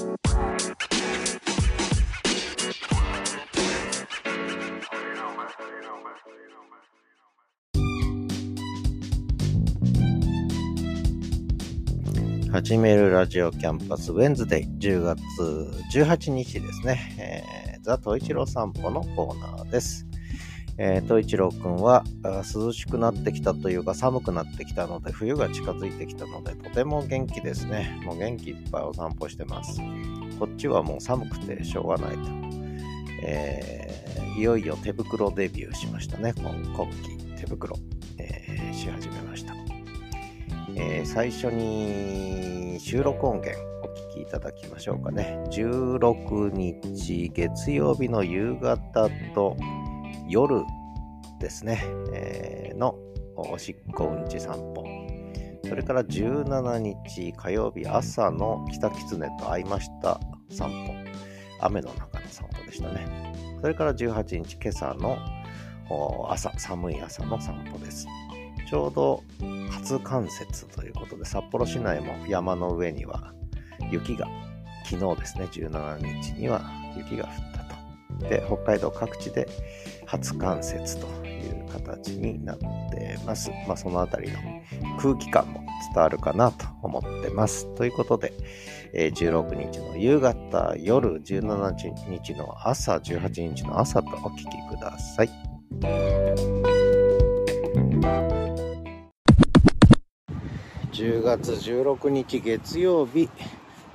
始めるラジオキャンパス Wednesday 10月18日ですね、えー、ザ・トイチロー散歩のコーナーです。えー、トイチローくんは涼しくなってきたというか寒くなってきたので冬が近づいてきたのでとても元気ですね。もう元気いっぱいお散歩してます。こっちはもう寒くてしょうがないと。えー、いよいよ手袋デビューしましたね。今国旗手袋、えー、し始めました。えー、最初に収録音源お聞きいただきましょうかね。16日月曜日の夕方と夜ですね、えー、のおしっこうんち散歩。それから17日火曜日朝の北狐と会いました散歩。雨の中の散歩でしたね。それから18日今朝の朝、寒い朝の散歩です。ちょうど初冠雪ということで、札幌市内も山の上には雪が、昨日ですね、17日には雪が降ったと。で、北海道各地で初冠雪という形になってます。まあ、そのあたりの空気感も伝わるかなと思ってます。ということで、えー、16日の夕方、夜、17日の朝、18日の朝とお聞きください。10月16日月曜日、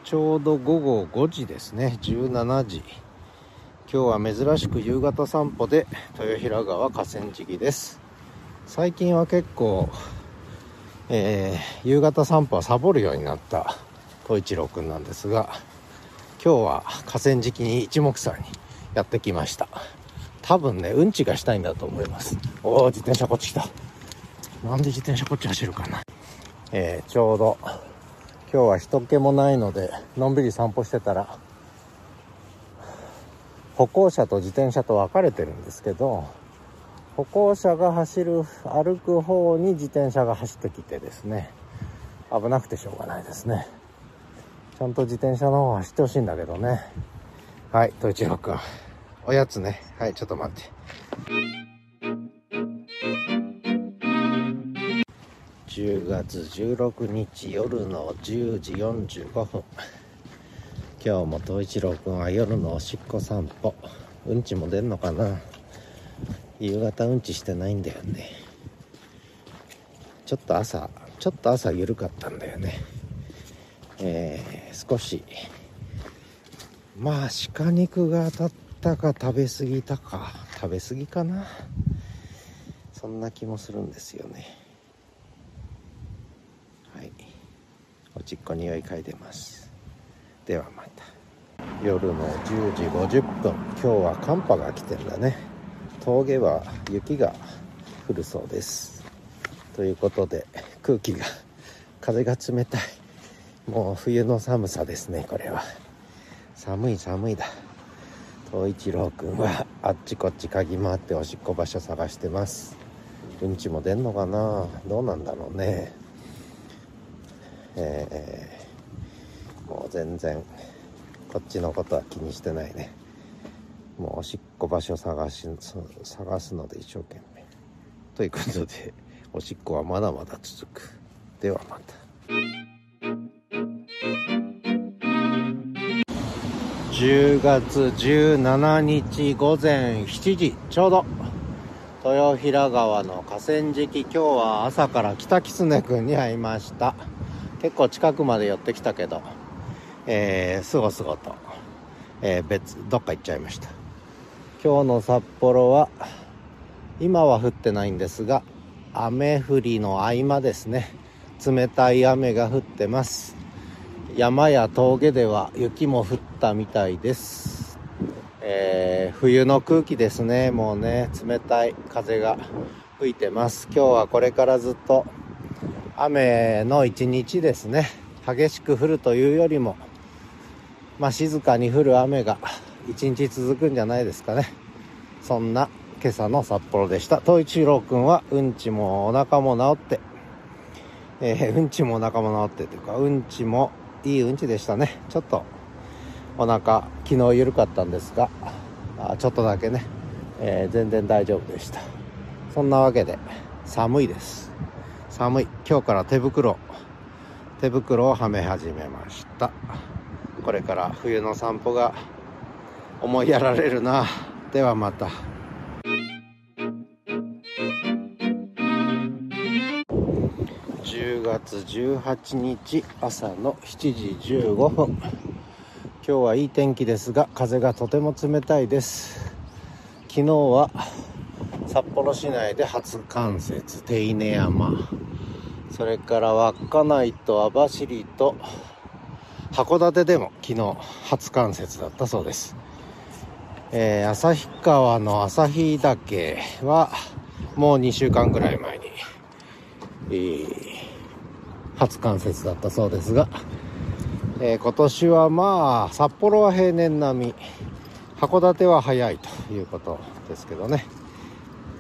ちょうど午後5時ですね、17時。今日は珍しく夕方散歩で豊平川河川敷です。最近は結構、えー、夕方散歩はサボるようになった小一郎くんなんですが、今日は河川敷に一目散にやってきました。多分ね、うんちがしたいんだと思います。おお、自転車こっち来た。なんで自転車こっち走るかな。えー、ちょうど今日は人気もないのでのんびり散歩してたら歩行者と自転車と分かれてるんですけど歩行者が走る歩く方に自転車が走ってきてですね危なくてしょうがないですね。ちゃんと自転車の方走ってほしいんだけどね。はい統一郎君おやつね。はいちょっと待って。10月16日夜の10時45分。今日も東一郎くんは夜のおしっこ散歩。うんちも出んのかな。夕方うんちしてないんだよね。ちょっと朝ちょっと朝緩かったんだよね。えー、少し。まあ鹿肉が当たったか食べ過ぎたか。食べ過ぎかな。そんな気もするんですよね。はい。おちっこ匂い嗅いでます。ではまた。夜の10時50分。今日は寒波が来てるんだね。峠は雪が降るそうです。ということで空気が風が冷たい。もう冬の寒さですねこれは。寒い寒いだ。東一郎くんはあっちこっち嗅ぎ回っておしっこ場所探してます。うんちも出んのかな？どうなんだろうね。えー、もう全然こっちのことは気にしてないね。もうおしっこ場所探し探すので一生懸命。ということでおしっこはまだまだ続く。ではまた。10月17日午前7時ちょうど。豊平川の河川敷今日は朝から北狐くんに会いました。結構近くまで寄ってきたけど、えー、すごすごと、えー、別、どっか行っちゃいました。今日の札幌は、今は降ってないんですが、雨降りの合間ですね。冷たい雨が降ってます。山や峠では雪も降ったみたいです。えー、冬の空気ですね。もうね、冷たい風が吹いてます。今日はこれからずっと雨の一日ですね激しく降るというよりもまあ静かに降る雨が一日続くんじゃないですかね。そんな今朝の札幌でした。東一郎くんはうんちもお腹も治って。えー、うんちもお腹も治ってというかうんちもいいうんちでしたね。ちょっとお腹昨日緩かったんですがあちょっとだけね、えー、全然大丈夫でした。そんなわけで寒いです。寒い。今日から手袋手袋をはめ始めました。これから冬の散歩が思いやられるな。ではまた。10月18日朝の7時15分。今日はいい天気ですが風がとても冷たいです。昨日は札幌市内で初冠雪手稲山。それから稚内と網走と函館でも昨日初冠雪だったそうです、えー、旭川の旭岳はもう2週間ぐらい前に、えー、初冠雪だったそうですが、えー、今年はまあ札幌は平年並み函館は早いということですけどね、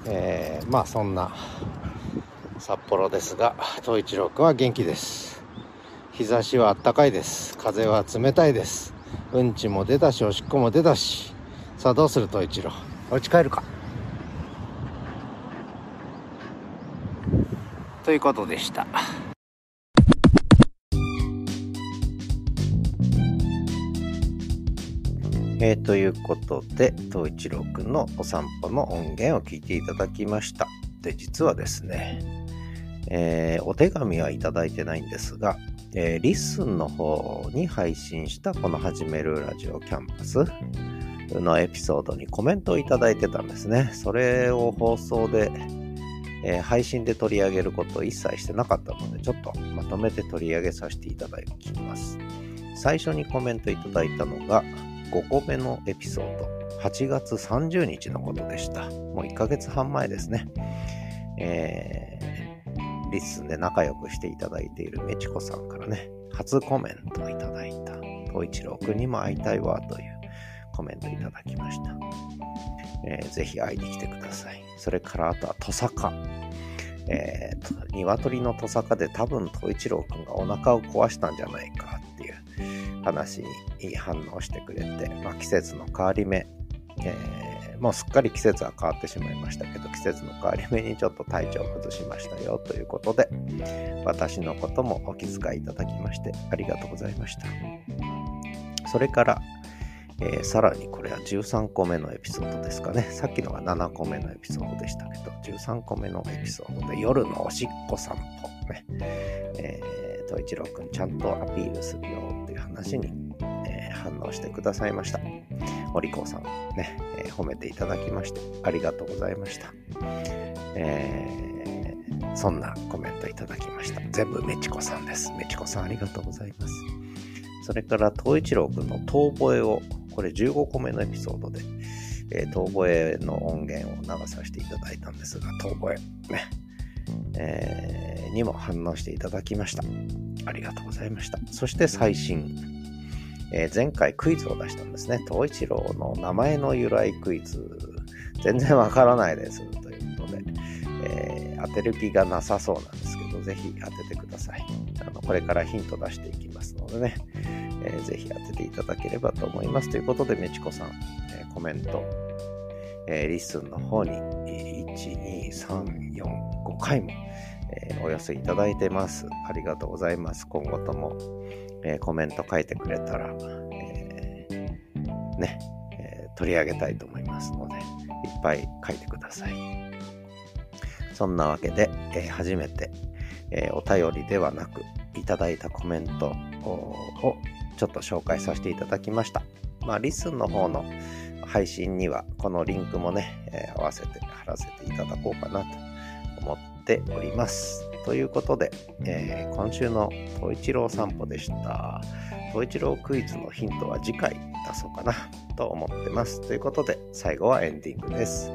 えー、まあそんな札幌ですが東一郎君は元気です。日差しはあったかいです。風は冷たいです。うんちも出たしおしっこも出たし。さあどうする冬一郎お家帰るか。ということでした。えー、ということで冬一郎くんのお散歩の音源を聞いていただきました。で実はですねえー、お手紙はいただいてないんですが、えー、リッスンの方に配信したこの始めるラジオキャンパスのエピソードにコメントをいただいてたんですね。それを放送で、えー、配信で取り上げることを一切してなかったので、ちょっとまとめて取り上げさせていただきます。最初にコメントいただいたのが5個目のエピソード、8月30日のことでした。もう1ヶ月半前ですね。えーリッスンで仲良くしていただいているメチコさんからね、初コメントをいただいた、東一郎くんにも会いたいわというコメントいただきました。えー、ぜひ会いに来てください。それからあとはトサカ。えー、鶏のトサカで多分東一郎くんがお腹を壊したんじゃないかっていう話にいい反応してくれて、まあ、季節の変わり目、えーもうすっかり季節は変わってしまいましたけど、季節の変わり目にちょっと体調を崩しましたよということで、私のこともお気遣いいただきましてありがとうございました。それから、えー、さらにこれは13個目のエピソードですかね。さっきのが7個目のエピソードでしたけど、13個目のエピソードで夜のおしっこ散歩ね。えー、と一郎くんちゃんとアピールするよっていう話に、えー、反応してくださいました。お利口さんね、えー、褒めていただきましてありがとうございました。えー、そんなコメントいただきました。全部メチコさんです。メチコさんありがとうございます。それから、東一郎くんの遠吠えを、これ15個目のエピソードで、えー、遠吠えの音源を流させていただいたんですが、遠吠え、ね、えー、にも反応していただきました。ありがとうございました。そして最新、えー、前回クイズを出したんですね。東一郎の名前の由来クイズ。全然わからないです。ということで、えー、当てる気がなさそうなんですけど、ぜひ当ててください。あのこれからヒント出していきますのでね、えー、ぜひ当てていただければと思います。ということで、めちこさん、えー、コメント、えー、リッスンの方に、1、2、3、4、5回も、えー、お寄せいただいてます。ありがとうございます。今後とも、えー、コメント書いてくれたら、えー、ね、え、取り上げたいと思いますので、いっぱい書いてください。そんなわけで、え初めて、えお便りではなく、いただいたコメントをちょっと紹介させていただきました。まあ、リスンの方の配信には、このリンクもね、え合わせて貼らせていただこうかなとっております。ということで、えー、今週の東一郎散歩でした。東一郎クイズのヒントは次回出そうかなと思ってます。ということで、最後はエンディングです。